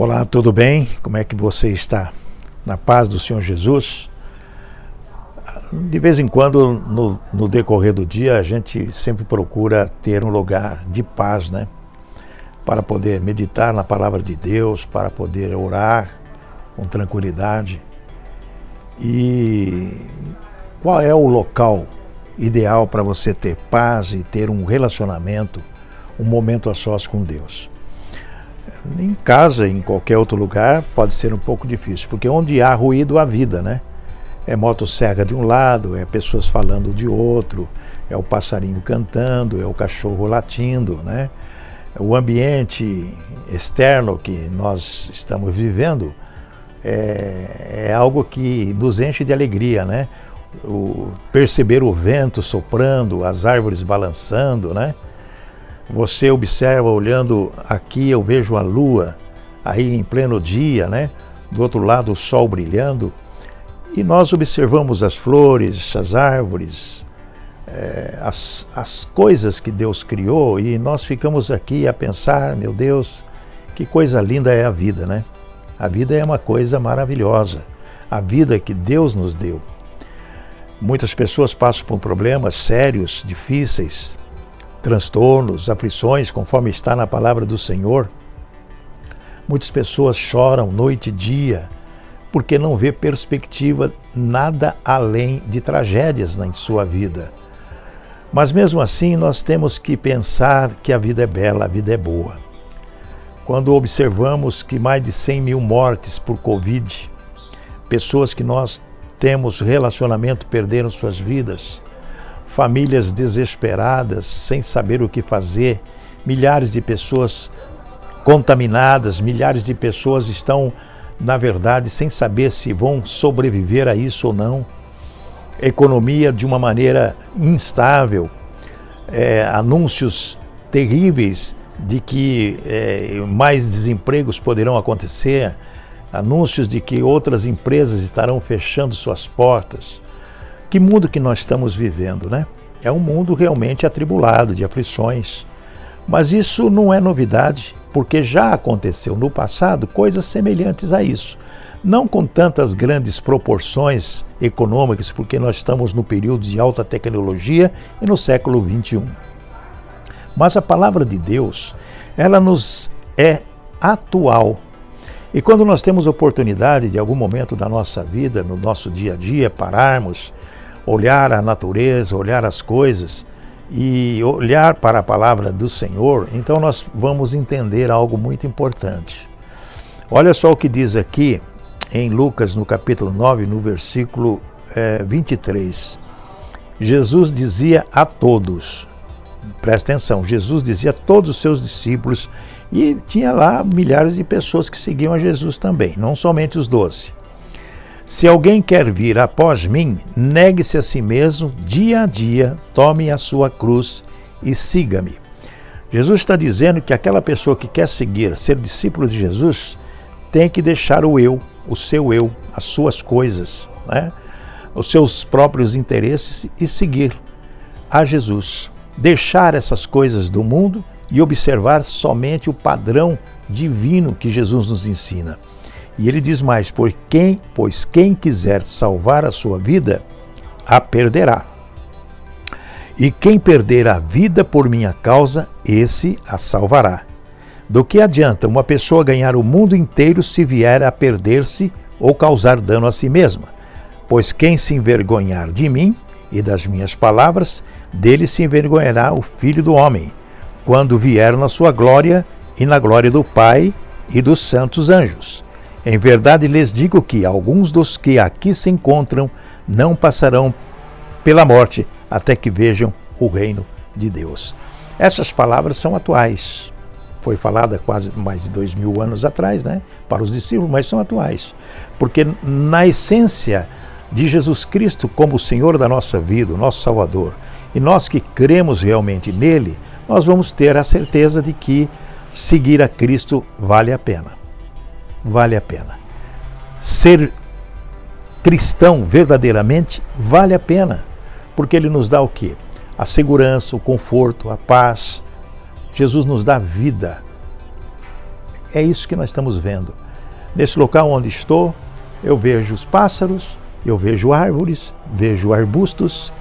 Olá, tudo bem? Como é que você está? Na paz do Senhor Jesus? De vez em quando, no, no, decorrer do dia, a gente sempre procura ter um lugar de paz, né? Para poder meditar na palavra de Deus, para poder orar com tranquilidade. E qual é o local ideal para você ter paz e ter um relacionamento, um momento a sós com Deus? Em casa, em qualquer outro lugar, pode ser um pouco difícil, porque onde há ruído, há vida, né? É motosserra de um lado, é pessoas falando de outro, é o passarinho cantando, é o cachorro latindo, né? O ambiente externo que nós estamos vivendo é, é algo que nos enche de alegria, né? O, perceber o vento soprando, as árvores balançando, né? Você observa olhando aqui, eu vejo a lua aí em pleno dia, né? Do outro lado o sol brilhando. E nós observamos as flores, as árvores, é, as, as coisas que Deus criou e nós ficamos aqui a pensar, meu Deus, que coisa linda é a vida, né? A vida é uma coisa maravilhosa. A vida que Deus nos deu. Muitas pessoas passam por problemas sérios, difíceis, transtornos, aflições, conforme está na palavra do Senhor. Muitas pessoas choram noite e dia porque não vê perspectiva nada além de tragédias na sua vida. Mas mesmo assim, nós temos que pensar que a vida é bela, a vida é boa. Quando observamos que mais de 100 mil mortes por Covid, pessoas que nós temos relacionamento perderam suas vidas, famílias desesperadas, sem saber o que fazer, milhares de pessoas contaminadas, milhares de pessoas estão, na verdade, sem saber se vão sobreviver a isso ou não. Economia de uma maneira instável, é, anúncios terríveis de que é, mais desempregos poderão acontecer, anúncios de que outras empresas estarão fechando suas portas. Que mundo que nós estamos vivendo, né? É um mundo realmente atribulado, de aflições. Mas isso não é novidade, porque já aconteceu no passado coisas semelhantes a isso. Não com tantas grandes proporções econômicas, porque nós estamos no período de alta tecnologia e no século XXI. Mas a palavra de Deus, ela nos é atual. E quando nós temos oportunidade de algum momento da nossa vida, no nosso dia a dia, pararmos olhar a natureza, olhar as coisas e olhar para a palavra do Senhor, então nós vamos entender algo muito importante. Olha só o que diz aqui em Lucas, no capítulo 9, no versículo é, 23. Jesus dizia a todos, presta atenção, Jesus dizia a todos os seus discípulos, e tinha lá milhares de pessoas que seguiam a Jesus também, não somente os doze. Se alguém quer vir após mim, negue-se a si mesmo, dia a dia, tome a sua cruz e siga-me. Jesus está dizendo que aquela pessoa que quer seguir, ser discípulo de Jesus, tem que deixar o eu, o seu eu, as suas coisas, né? os seus próprios interesses e seguir a Jesus. Deixar essas coisas do mundo e observar somente o padrão divino que Jesus nos ensina. E ele diz mais: por quem, pois quem quiser salvar a sua vida, a perderá. E quem perder a vida por minha causa, esse a salvará. Do que adianta uma pessoa ganhar o mundo inteiro se vier a perder-se ou causar dano a si mesma? Pois quem se envergonhar de mim e das minhas palavras, dele se envergonhará o Filho do Homem, quando vier na sua glória e na glória do Pai e dos santos anjos. Em verdade lhes digo que alguns dos que aqui se encontram não passarão pela morte até que vejam o reino de Deus. Essas palavras são atuais. Foi falada quase mais de dois mil anos atrás, né? Para os discípulos, mas são atuais. Porque na essência de Jesus Cristo como o Senhor da nossa vida, o nosso Salvador, e nós que cremos realmente nele, nós vamos ter a certeza de que seguir a Cristo vale a pena vale a pena. Ser cristão verdadeiramente vale a pena, porque ele nos dá o quê? A segurança, o conforto, a paz. Jesus nos dá vida. é isso que nós estamos vendo. Nesse local onde estou, eu vejo os pássaros, eu vejo árvores, vejo arbustos,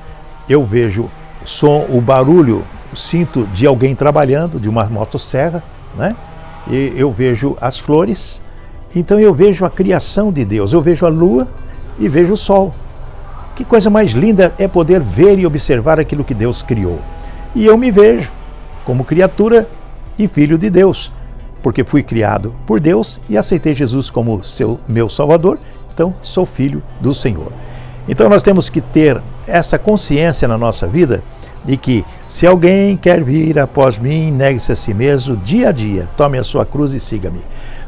eu vejo som, o barulho, sinto de alguém trabalhando, de uma motosserra, né? E eu vejo as flores, então eu vejo a criação de Deus, eu vejo a lua e vejo o sol. Que coisa mais linda é poder ver e observar aquilo que Deus criou. E eu me vejo como criatura e filho de Deus, porque fui criado por Deus e aceitei Jesus como seu meu Salvador, então sou filho do Senhor. Então nós temos que ter essa consciência na nossa vida de que se alguém quer vir após mim, negue-se a si mesmo dia a dia, tome a sua cruz e siga-me.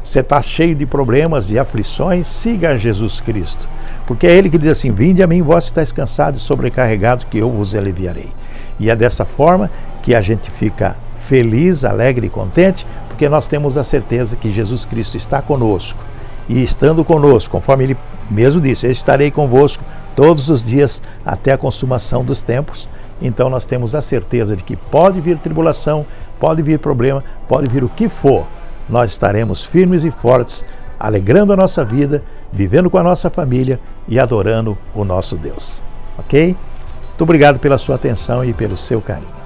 Você está cheio de problemas e aflições, siga Jesus Cristo. Porque é Ele que diz assim: Vinde a mim, vós estáis cansados e sobrecarregados, que eu vos aliviarei. E é dessa forma que a gente fica feliz, alegre e contente, porque nós temos a certeza que Jesus Cristo está conosco. E estando conosco, conforme Ele mesmo disse: Eu estarei convosco todos os dias até a consumação dos tempos. Então nós temos a certeza de que pode vir tribulação, pode vir problema, pode vir o que for, nós estaremos firmes e fortes, alegrando a nossa vida, vivendo com a nossa família e adorando o nosso Deus. Ok? Muito obrigado pela sua atenção e pelo seu carinho.